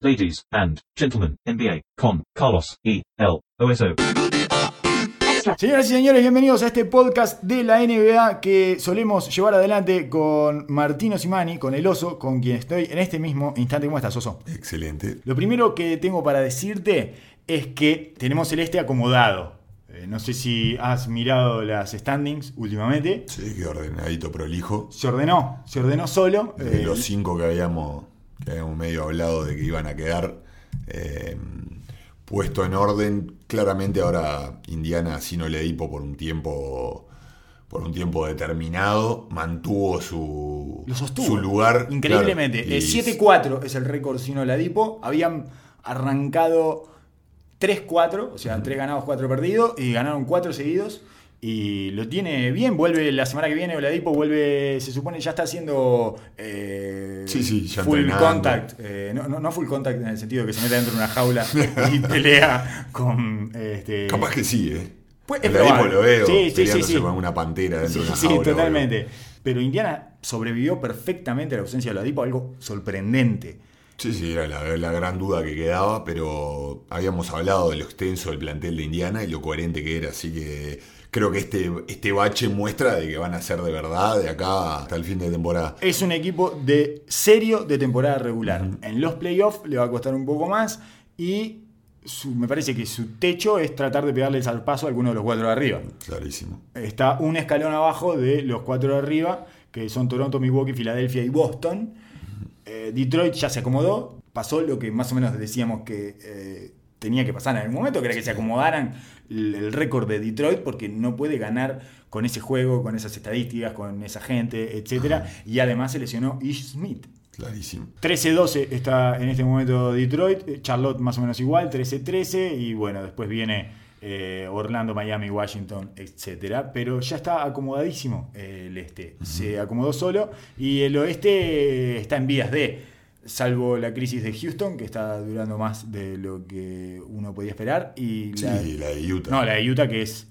Ladies and gentlemen, NBA con Carlos E. L. OSO. Señoras y señores, bienvenidos a este podcast de la NBA que solemos llevar adelante con Martino Simani, con el oso, con quien estoy en este mismo instante. ¿Cómo estás, oso? Excelente. Lo primero que tengo para decirte es que tenemos el este acomodado. Eh, no sé si has mirado las standings últimamente. Sí, que ordenadito prolijo. Se ordenó, se ordenó solo. De Eh, los cinco que habíamos, que habíamos medio hablado de que iban a quedar eh, puesto en orden, claramente ahora Indiana sin Oledipo por un tiempo por un tiempo determinado mantuvo su, su lugar Increíblemente. claro, y- Eh, 7-4 es el récord sino Ladipo. Habían arrancado 3-4, o sea, 3 ganados, 4 perdidos, y ganaron 4 seguidos. Y lo tiene bien, vuelve la semana que viene, Oladipo vuelve, se supone ya está haciendo eh, Sí, sí, ya full entrenando. contact. eh, no, no, no full contact en el sentido de que se mete dentro de una jaula y pelea con... Este, Capaz que sí, ¿eh? Pues, es Oladipo lo veo Sí, sí, sí, peleándose sí. con una pantera dentro Sí, de una sí, jaula. boludo. totalmente. Pero Indiana sobrevivió perfectamente a la ausencia de Oladipo, algo sorprendente. Sí, sí, era la, la gran duda que quedaba, pero habíamos hablado de lo extenso del plantel de Indiana y lo coherente que era, así que creo que este, este bache muestra de que van a ser de verdad de acá hasta el fin de temporada. Es un equipo de serio de temporada regular. En los playoffs le va a costar un poco más y su- me parece que su techo es tratar de pegarles al paso a alguno de los cuatro de arriba. Clarísimo. Está un escalón abajo de los cuatro de arriba, que son Toronto, Milwaukee, Filadelfia y Boston. Eh, Detroit ya se acomodó, pasó lo que más o menos decíamos que eh, tenía que pasar en algún momento, que era que se acomodaran el, récord de Detroit, porque no puede ganar con ese juego, con esas estadísticas, con esa gente, etc. Y además se lesionó Ish Smith. Clarísimo. 13-12 está en este momento Detroit, eh, Charlotte más o menos igual, 13-13 y bueno, después viene eh, Orlando, Miami, Washington, etcétera, pero ya está acomodadísimo eh, el este, se acomodó solo y el oeste está en vías de, salvo la crisis de Houston que está durando más de lo que uno podía esperar y Sí, la, la de Utah. no, la de Utah que es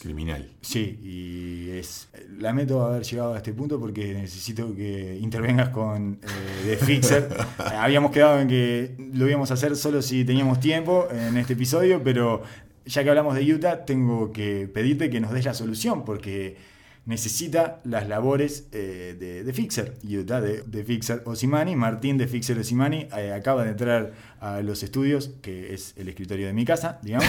Criminal. Sí, y es. Lamento haber llegado a este punto porque necesito que intervengas con eh, The Fixer. Habíamos quedado en que lo íbamos a hacer solo si teníamos tiempo en este episodio, pero ya que hablamos de Utah, tengo que pedirte que nos des la solución porque necesita las labores eh, de, de Fixer. Utah de, de Fixer Osimani, Martín de Fixer Osimani eh, acaba de entrar a los estudios, que es el escritorio de mi casa, digamos.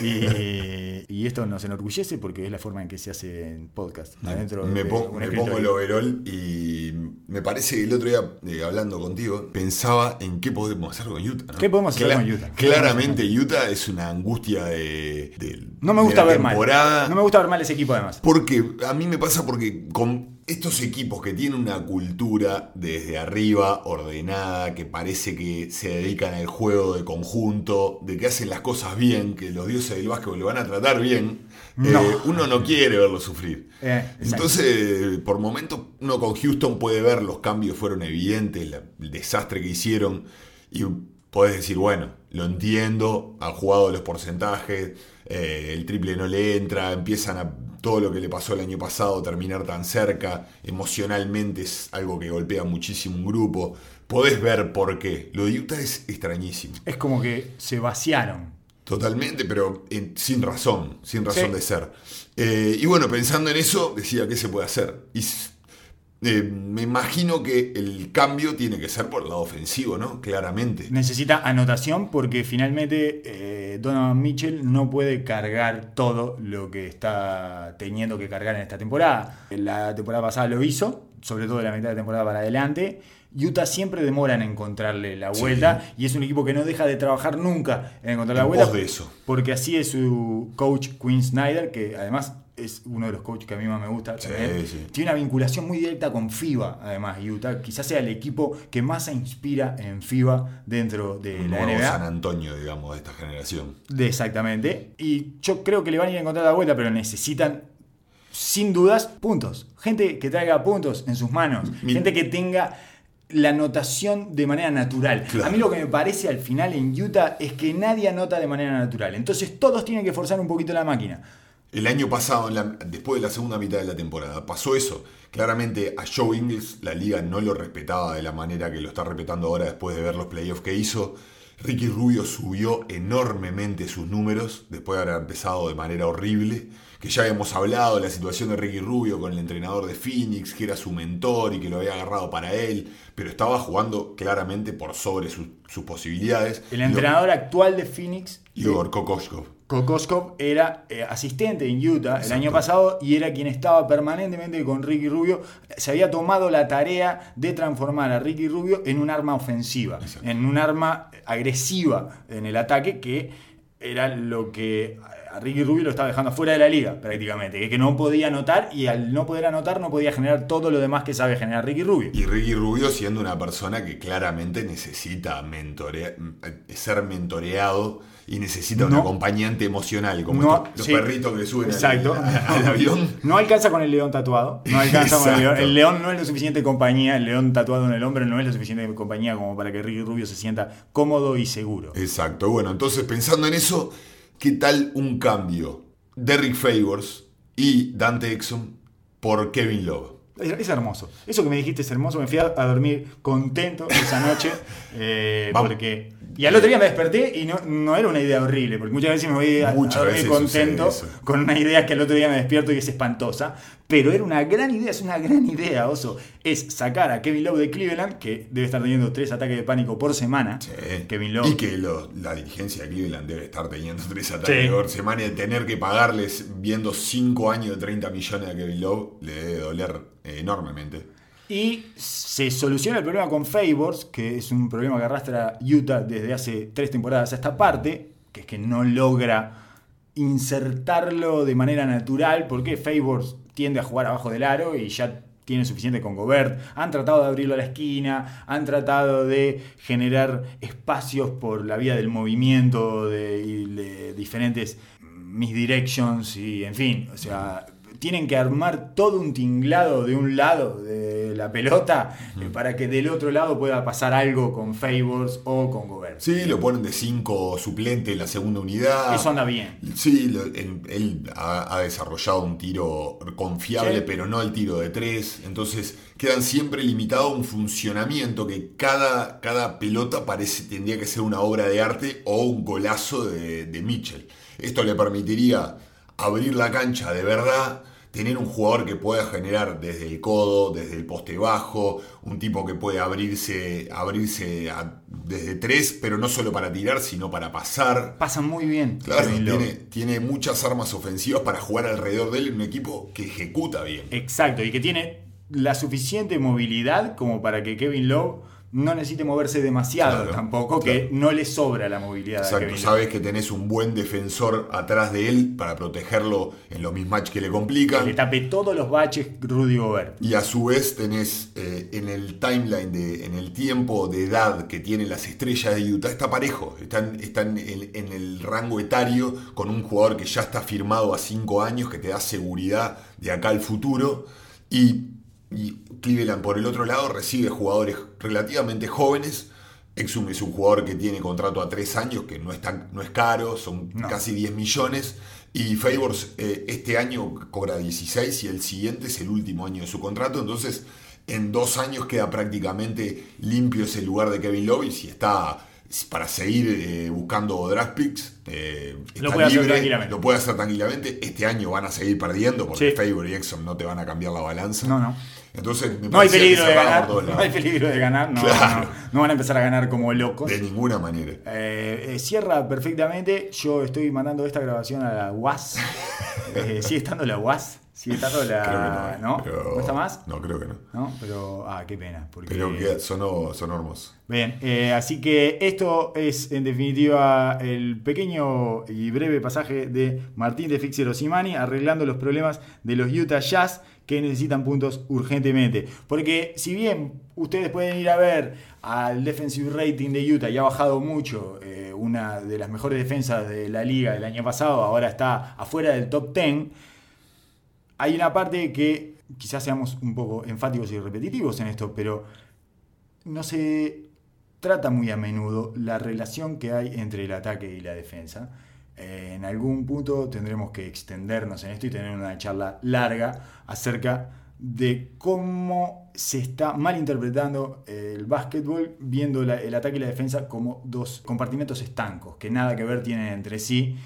Y, y esto nos enorgullece porque es la forma en que se hace en podcast. Adentro me de pongo, me pongo el overall y me parece que el otro día, eh, hablando contigo, pensaba en qué podemos hacer con Utah. ¿no? ¿Qué podemos hacer con Utah? Claramente Utah es una angustia de, de- No me de gusta la ver mal. temporada. No me gusta ver mal ese equipo además. Porque a mí me pasa porque con estos equipos que tienen una cultura desde arriba, ordenada, que parece que se dedican al juego de conjunto, de que hacen las cosas bien, que los dioses del básquetbol lo van a tratar bien, No. eh, uno no quiere verlo sufrir. Eh. Entonces, por momentos, uno con Houston puede ver los cambios fueron evidentes, la- el desastre que hicieron, y podés decir, bueno, lo entiendo, han jugado los porcentajes, eh, el triple no le entra, empiezan a todo lo que le pasó el año pasado, terminar tan cerca, emocionalmente es algo que golpea muchísimo un grupo. Podés ver por qué. Lo de Utah es extrañísimo. Es como que se vaciaron. Totalmente, pero en- sin razón, sin razón Sí. de ser. Eh, y bueno, pensando en eso, decía, ¿qué se puede hacer? Y eh, me imagino que el cambio tiene que ser por el lado ofensivo, ¿no? Claramente. Necesita anotación porque finalmente eh, Donovan Mitchell no puede cargar todo lo que está teniendo que cargar en esta temporada. La temporada pasada lo hizo, sobre todo la mitad de temporada para adelante. Utah siempre demora en encontrarle la Sí. vuelta y es un equipo que no deja de trabajar nunca en encontrar la vuelta. pos de eso. Porque así es su coach Quinn Snyder, que además es uno de los coaches que a mí más me gusta. Sí. Tiene una vinculación muy directa con FIBA, además, Utah. Quizás sea el equipo que más se inspira en FIBA dentro de la nuevo NBA. San Antonio, digamos, de esta generación. De- exactamente. Y yo creo que le van a ir a encontrar la vuelta, pero necesitan, sin dudas, puntos. Gente que traiga puntos en sus manos. Mi- Gente que tenga la anotación de manera natural. Claro. A mí lo que me parece al final en Utah es que nadie anota de manera natural. Entonces todos tienen que forzar un poquito la máquina. El año pasado, la- después de la segunda mitad de la temporada, pasó eso. Claramente a Joe Ingles la liga no lo respetaba de la manera que lo está respetando ahora después de ver los playoffs que hizo. Ricky Rubio subió enormemente sus números después de haber empezado de manera horrible. Que ya habíamos hablado de la situación de Ricky Rubio con el entrenador de Phoenix, que era su mentor y que lo había agarrado para él, pero estaba jugando claramente por sobre sus, sus posibilidades. El entrenador actual de Phoenix, Igor Kokoshkov. Kokoskov, era eh, asistente en Utah el año pasado y era quien estaba permanentemente con Ricky Rubio. Se había tomado la tarea de transformar a Ricky Rubio en un arma ofensiva, Exacto. en un arma agresiva en el ataque que era lo que a Ricky Rubio lo estaba dejando fuera de la liga prácticamente, que- que no podía anotar y al no poder anotar no podía generar todo lo demás que sabe generar Ricky Rubio. Y Ricky Rubio siendo una persona que claramente necesita ser mentoreado y necesita un acompañante emocional, como No, estos- los sí. perritos que suben Exacto. al, avión. No alcanza con el león tatuado. No alcanza con el león. El león no es lo suficiente compañía. El león tatuado en el hombro no es lo suficiente compañía como para que Ricky Rubio se sienta cómodo y seguro. Exacto, bueno, entonces pensando en eso, ¿qué tal un cambio? Derrick Favors y Dante Exum por Kevin Love. Es, hermoso. Eso que me dijiste es hermoso. Me fui a, dormir contento esa noche. eh, porque. Y al otro día me desperté y no, no era una idea horrible, porque muchas veces me voy a, a dormir contento con una idea que al otro día me despierto y es espantosa. Pero era una gran idea, es una gran idea, oso. Es sacar a Kevin Love de Cleveland, que debe estar teniendo tres ataques de pánico por semana. Sí. Kevin Love. Y que lo- la dirigencia de Cleveland debe estar teniendo tres ataques Sí. por semana y tener que pagarles viendo 5 años de 30 millones a Kevin Love le debe doler eh, enormemente. Y se soluciona el problema con Favors, que es un problema que arrastra Utah desde hace tres temporadas a esta parte, que es que no logra insertarlo de manera natural, porque Favors tiende a jugar abajo del aro y ya tiene suficiente con Gobert. Han tratado de abrirlo a la esquina, han tratado de generar espacios por la vía del movimiento de, de diferentes misdirections y en fin, o sea, tienen que armar todo un tinglado de un lado de la pelota eh, para que del otro lado pueda pasar algo con Favors o con Gobert. Sí, lo ponen de 5 suplente en la segunda unidad. Eso anda bien. Sí, lo- él, él ha, ha desarrollado un tiro confiable, Sí. pero no el tiro de tres. Entonces quedan siempre limitados a un funcionamiento que cada, cada pelota parece tendría que ser una obra de arte o un golazo de, de Mitchell. Esto le permitiría abrir la cancha de verdad, tener un jugador que pueda generar desde el codo, desde el poste bajo, un tipo que puede abrirse, abrirse a- desde tres, pero no solo para tirar, sino para pasar. Pasan muy bien. Claro, tiene, tiene muchas armas ofensivas para jugar alrededor de él en un equipo que ejecuta bien. Exacto, y que tiene la suficiente movilidad como para que Kevin Love no necesite moverse demasiado Claro, tampoco, que no le sobra la movilidad Exacto, sabes que tenés un buen defensor atrás de él para protegerlo en los mismatches que le Que complican. le tape todos los baches Rudy Gobert. Y a su vez tenés eh, en el timeline, de, en el tiempo de edad que tienen las estrellas de Utah, está parejo. Están, están en, en el rango etario con un jugador que ya está firmado a 5 años, que te da seguridad de acá al futuro. Y, y Cleveland, por el otro lado, recibe jugadores relativamente jóvenes. Exum es un jugador que tiene contrato a 3 años, que no es, tan- no es caro, son No. casi 10 millones. Y Favors eh, este año cobra 16 y el siguiente es el último año de su contrato. Entonces, en dos años queda prácticamente limpio ese lugar de Kevin Love. Y si está para seguir eh, buscando draft picks, eh, Lo puede libre. Lo puede hacer tranquilamente. Este año van a seguir perdiendo porque Sí. Favor y Exum no te van a cambiar la balanza. No, no. Entonces, me No hay que peligro de ganar. No hay peligro de ganar. No, Claro. no, no van a empezar a ganar como locos. De ninguna manera. Eh, eh, cierra perfectamente. Yo estoy mandando esta grabación a la UAS. Eh, ¿Sigue estando la UAS? ¿Sigue estando la.? Creo que no. ¿No? pero- ¿No está más? No, creo que no. ¿No? Pero. Ah, qué pena. Porque... Pero que sonó, sonó hermoso. Bien, eh, así que esto es en definitiva el pequeño y breve pasaje de Martín de Fixer Osimani arreglando los problemas de los Utah Jazz que necesitan puntos urgentemente. Porque si bien ustedes pueden ir a ver al defensive rating de Utah y ha bajado mucho, eh, una de las mejores defensas de la liga del año pasado, ahora está afuera del top 10, hay una parte que quizás seamos un poco enfáticos y repetitivos en esto, pero no se trata muy a menudo la relación que hay entre el ataque y la defensa. eh, en algún punto tendremos que extendernos en esto y tener una charla larga acerca de cómo se está malinterpretando el básquetbol viendo el ataque y la defensa como dos compartimentos estancos que nada que ver tienen entre sí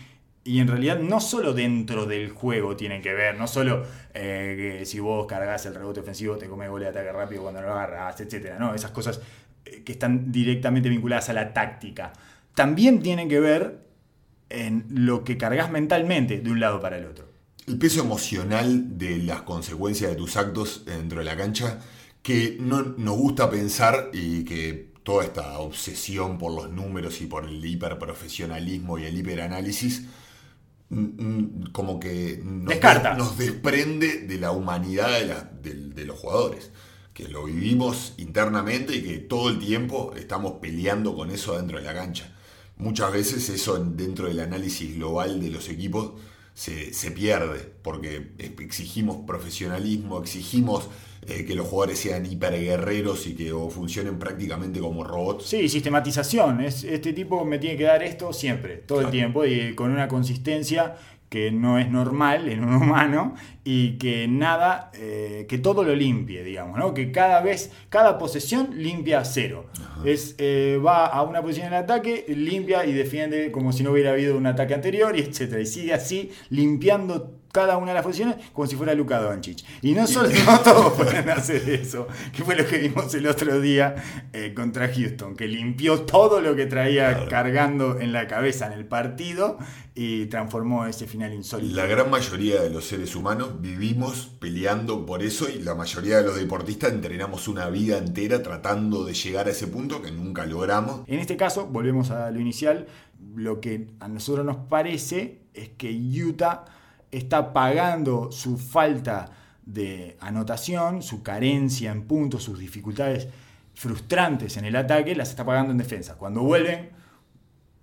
y en realidad no solo dentro del juego tienen que ver, no solo eh, que si vos cargas el rebote ofensivo te comes gol de ataque rápido cuando no lo agarras, etcétera, no, esas cosas eh, que están directamente vinculadas a la táctica. También tienen que ver en lo que cargas mentalmente de un lado para el otro. El peso emocional de las consecuencias de tus actos dentro de la cancha, que no nos gusta pensar y que toda esta obsesión por los números y por el hiperprofesionalismo y el hiperanálisis, como que nos, Descarta. nos desprende de la humanidad de, la- de- de los jugadores. Que lo vivimos internamente y que todo el tiempo estamos peleando con eso dentro de la cancha. Muchas veces eso en- dentro del análisis global de los equipos se, se pierde porque exigimos profesionalismo, exigimos eh, que los jugadores sean hiperguerreros y que o funcionen prácticamente como robots. Sí, sistematización. Es, este tipo me tiene que dar esto siempre, todo el tiempo, y con una consistencia que no es normal en un humano y que nada, eh, que todo lo limpie, digamos, ¿no? Que cada vez, cada posesión limpia a cero. Es, eh, va a una posición en ataque, limpia y defiende como si no hubiera habido un ataque anterior y etcétera. Y sigue así limpiando cada una de las posiciones como si fuera Luka Doncic. Y no solo no todos pueden hacer eso, que fue lo que vimos el otro día eh, contra Houston, que limpió todo lo que traía Claro. cargando en la cabeza en el partido y transformó ese final insólito. La gran mayoría de los seres humanos vivimos peleando por eso y la mayoría de los deportistas entrenamos una vida entera tratando de llegar a ese punto que nunca logramos. En este caso, volvemos a lo inicial, lo que a nosotros nos parece es que Utah está pagando su falta de anotación, su carencia en puntos, sus dificultades frustrantes en el ataque, las está pagando en defensa. Cuando vuelven,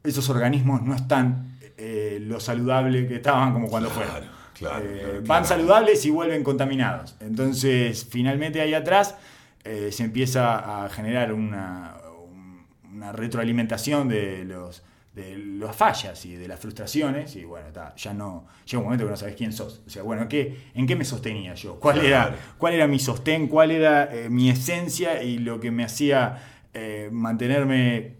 esos organismos no están eh, lo saludable que estaban como cuando Claro, fueron. claro, Eh, claro, van claro. saludables y vuelven contaminados. Entonces, finalmente ahí atrás eh, se empieza a generar una, un- una retroalimentación de los de las fallas y de las frustraciones y bueno, ta, ya no llega un momento que no sabes quién sos. O sea, bueno, ¿qué, ¿en qué me sostenía yo? ¿Cuál, era, cuál era mi sostén? ¿Cuál era eh, mi esencia y lo que me hacía eh, mantenerme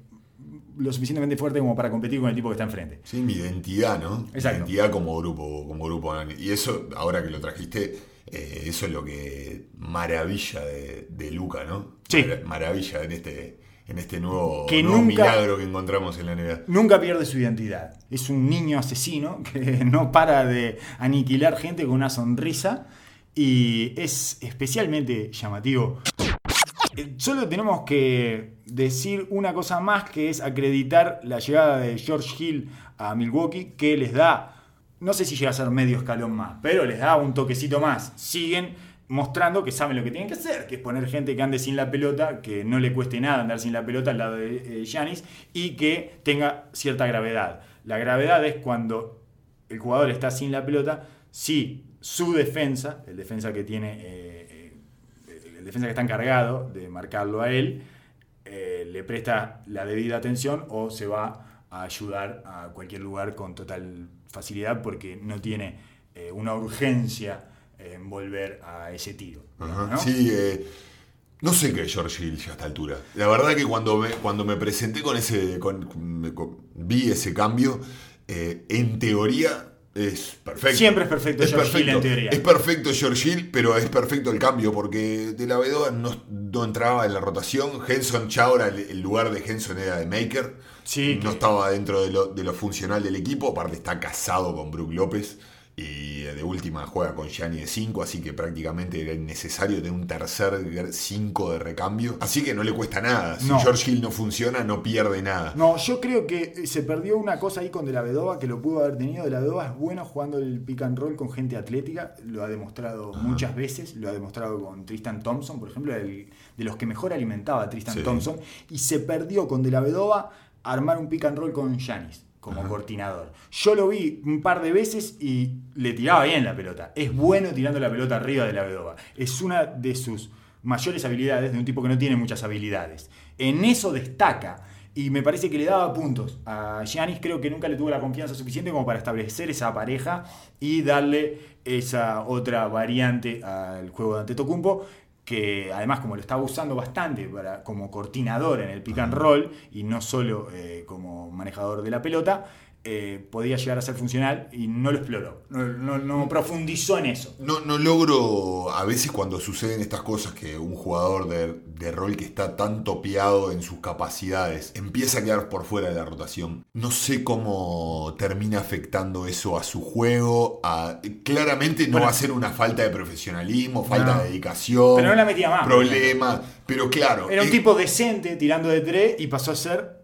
lo suficientemente fuerte como para competir con el tipo que está enfrente? Sí, mi identidad, ¿no? Mi Exacto. identidad como grupo, como grupo. Y eso, ahora que lo trajiste, eh, eso es lo que maravilla de, de Luca, ¿no? Sí. Mara- Maravilla en este, en este nuevo, Que nuevo nunca- milagro que encontramos en la NBA. Nunca pierde su identidad. Es un niño asesino que no para de aniquilar gente con una sonrisa y es especialmente llamativo. Eh, Solo tenemos que decir una cosa más que es acreditar la llegada de George Hill a Milwaukee que les da, no sé si llega a ser medio escalón más, pero les da un toquecito más. Siguen mostrando que saben lo que tienen que hacer, que es poner gente que ande sin la pelota, que no le cueste nada andar sin la pelota al lado de eh, Giannis y que tenga cierta gravedad. La gravedad es cuando el jugador está sin la pelota, si su defensa, el defensa que tiene, eh, eh, el defensa que está encargado de marcarlo a él, eh, le presta la debida atención o se va a ayudar a cualquier lugar con total facilidad porque no tiene eh, una urgencia en volver a ese tiro. ¿no? Sí, eh, no sé qué es George Hill ya a esta altura. La verdad que cuando me, cuando me presenté con ese, con- vi ese cambio, eh, en teoría es perfecto. Siempre es perfecto George Hill en teoría. Es perfecto George Hill, pero es perfecto el cambio porque De la Vedova no, no entraba en la rotación. Henson Chaura, el, el lugar de Henson era de Maker. Sí, no que- estaba dentro de lo, de lo funcional del equipo. Aparte está casado con Brook López. Y de última juega con Gianni de 5, así que prácticamente era innecesario tener un tercer 5 de recambio. Así que no le cuesta nada. Si No. George Hill no funciona, no pierde nada. No, yo creo que se perdió una cosa ahí con De La Vedova que lo pudo haber tenido. De La Vedova es bueno jugando el pick and roll con gente atlética, lo ha demostrado muchas veces, lo ha demostrado con Tristan Thompson, por ejemplo, el- de los que mejor alimentaba a Tristan Sí. Thompson, y se perdió con De La Vedova armar un pick and roll con Yanis como coordinador. Yo lo vi un par de veces y le tiraba bien la pelota. Es bueno tirando la pelota arriba de La Vedova. Es una de sus mayores habilidades de un tipo que no tiene muchas habilidades. En eso destaca. Y me parece que le daba puntos. A Giannis creo que nunca le tuvo la confianza suficiente como para establecer esa pareja y darle esa otra variante al juego de Antetokounmpo que además como lo estaba usando bastante para, como coordinador en el pick and roll y no solo eh, como manejador de la pelota, eh, podía llegar a ser funcional y no lo exploró, no, no- no profundizó en eso. No, no logro, a veces cuando suceden estas cosas, que un jugador de, de rol que está tan topeado en sus capacidades empieza a quedar por fuera de la rotación. No sé cómo termina afectando eso a su juego. a- claramente no Bueno. va a ser una falta de profesionalismo, falta No. de dedicación. Pero no la metía más, por Problema. Pero claro. Era un eh, tipo decente tirando de tres y pasó a ser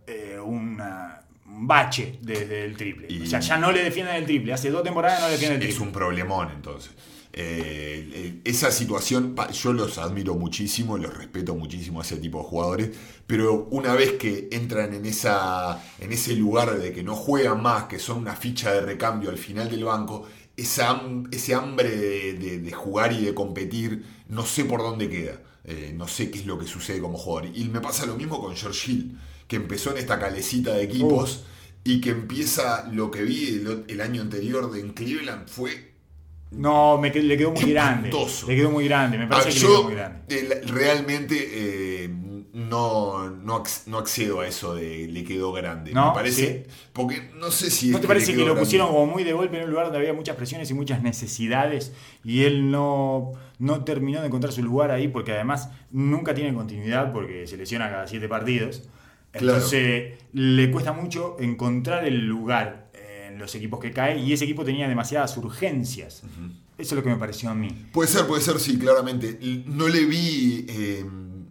bache desde el triple. Y- O sea, ya no le defienden el triple. Hace dos temporadas no le defienden el Es triple. un problemón entonces. Eh, eh, esa situación, yo los admiro muchísimo, los respeto muchísimo a ese tipo de jugadores, pero una vez que entran en, esa, en ese lugar de que no juegan más, que son una ficha de recambio al final del banco, esa, ese hambre de, de- de jugar y de competir, no sé por dónde queda. Eh, no sé qué es lo que sucede como jugador. Y me pasa lo mismo con George Hill, que empezó en esta calecita de equipos y que empieza lo que vi el, el año anterior de en Cleveland fue No, me, le quedó muy grande. Le quedó muy grande. Me parece Ah, que le quedó muy grande. realmente eh, no, no, no accedo a eso de le quedó grande. ¿No? Me parece. Porque no sé si. ¿No te parece que lo grande. pusieron como muy de golpe en un lugar donde había muchas presiones y muchas necesidades y él no, no terminó de encontrar su lugar ahí porque además nunca tiene continuidad porque se lesiona cada siete partidos? Claro. Entonces le cuesta mucho encontrar el lugar en los equipos que cae y ese equipo tenía demasiadas urgencias. Eso es lo que me pareció a mí. Puede ser, puede ser, sí, claramente. No le vi. eh,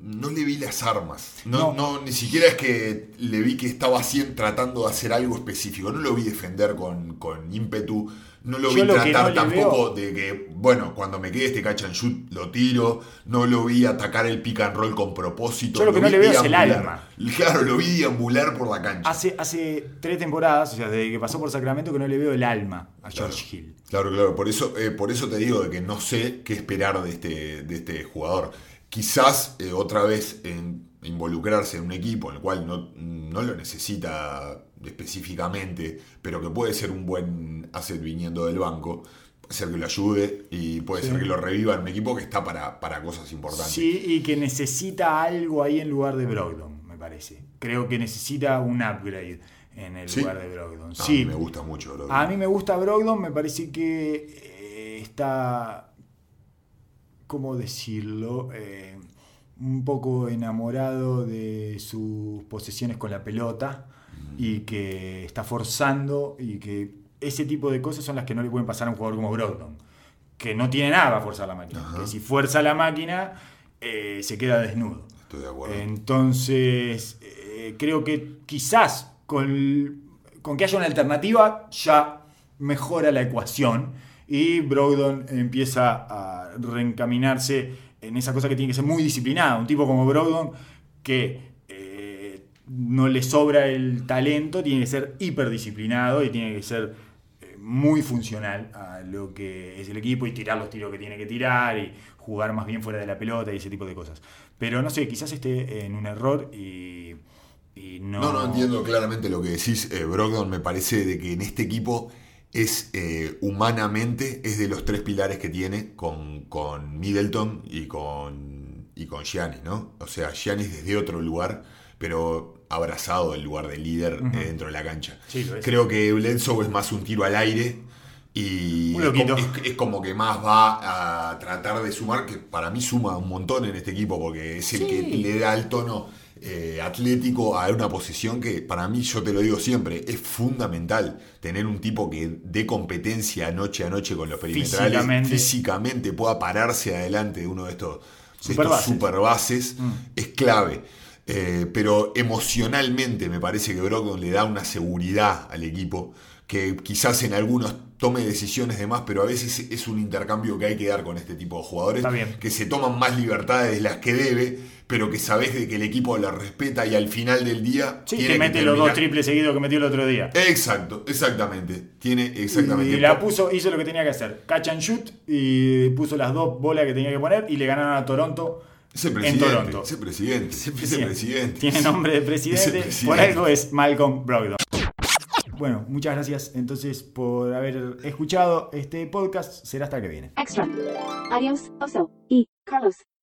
no le vi las armas. No, No. no, ni siquiera es que le vi que estaba haciendo, tratando de hacer algo específico. No lo vi defender con, con ímpetu. No lo Yo vi lo tratar no tampoco de que, bueno, cuando me quede este catch and shoot lo tiro. No lo vi atacar el pick and roll con propósito. Yo lo que no le veo es el alma. Claro, lo vi deambular por la cancha. Hace, hace tres temporadas, o sea, desde que pasó por Sacramento, que no le veo el alma a George Hill. Claro, claro, por eso, eh, por eso te digo de que no sé qué esperar de este, de este jugador. Quizás eh, otra vez en involucrarse en un equipo en el cual no, no lo necesita específicamente, pero que puede ser un buen asset viniendo del banco, puede ser que lo ayude y puede Sí. ser que lo reviva en un equipo que está para, para cosas importantes. Sí, y que necesita algo ahí en lugar de Brogdon, me parece. Creo que necesita un upgrade en el ¿Sí? lugar de Brogdon. A Sí, mí me gusta mucho. bro. a mí me gusta Brogdon, me parece que eh, está, ¿cómo decirlo? Eh, un poco enamorado de sus posesiones con la pelota y que está forzando y que ese tipo de cosas son las que no le pueden pasar a un jugador como Brogdon, que no tiene nada para forzar la máquina, Ajá. que si fuerza la máquina eh, se queda desnudo. Estoy de acuerdo. Entonces, eh, creo que quizás con, con que haya una alternativa ya mejora la ecuación y Brogdon empieza a reencaminarse en esa cosa que tiene que ser muy disciplinada. Un tipo como Brogdon que eh, no le sobra el talento, tiene que ser hiperdisciplinado y tiene que ser eh, muy funcional a lo que es el equipo y tirar los tiros que tiene que tirar y jugar más bien fuera de la pelota y ese tipo de cosas. Pero no sé, quizás esté en un error y, no... No, no entiendo claramente lo que decís. Eh, Brogdon me parece de que en este equipo es eh, humanamente, es de los tres pilares que tiene con, con Middleton y con, y con Giannis, ¿no? O sea, Giannis desde otro lugar, pero abrazado el lugar de líder eh, dentro de la cancha. Sí. Creo que Bledsoe es más un tiro al aire y es como, es- es como que más va a tratar de sumar, que para mí suma un montón en este equipo, porque es el Sí. que le da el tono eh, atlético a una posición que para mí, yo te lo digo siempre, es fundamental tener un tipo que dé competencia noche a noche con los perimetrales, Físicamente. físicamente pueda pararse adelante de uno de estos, Superbases. superbases, Mm. es clave. Eh, pero emocionalmente me parece que Brogdon le da una seguridad al equipo que quizás en algunos tome decisiones de más, pero a veces es un intercambio que hay que dar con este tipo de jugadores que se toman más libertades de las que debe, pero que sabes de que el equipo la respeta y al final del día. Sí, tiene que mete los dos triples seguidos que metió el otro día. Exacto, exactamente. Tiene exactamente. Y la puso, hizo lo que tenía que hacer. Catch and shoot y puso las dos bolas que tenía que poner y le ganaron a Toronto. Ese presidente, en Toronto. Ese presidente, ese presidente. Ese presidente. Tiene nombre de presidente, presidente. Por algo es Malcolm Brogdon. Bueno, muchas gracias entonces por haber escuchado este podcast. Será hasta que viene. Extra. Adiós, Oso y Carlos.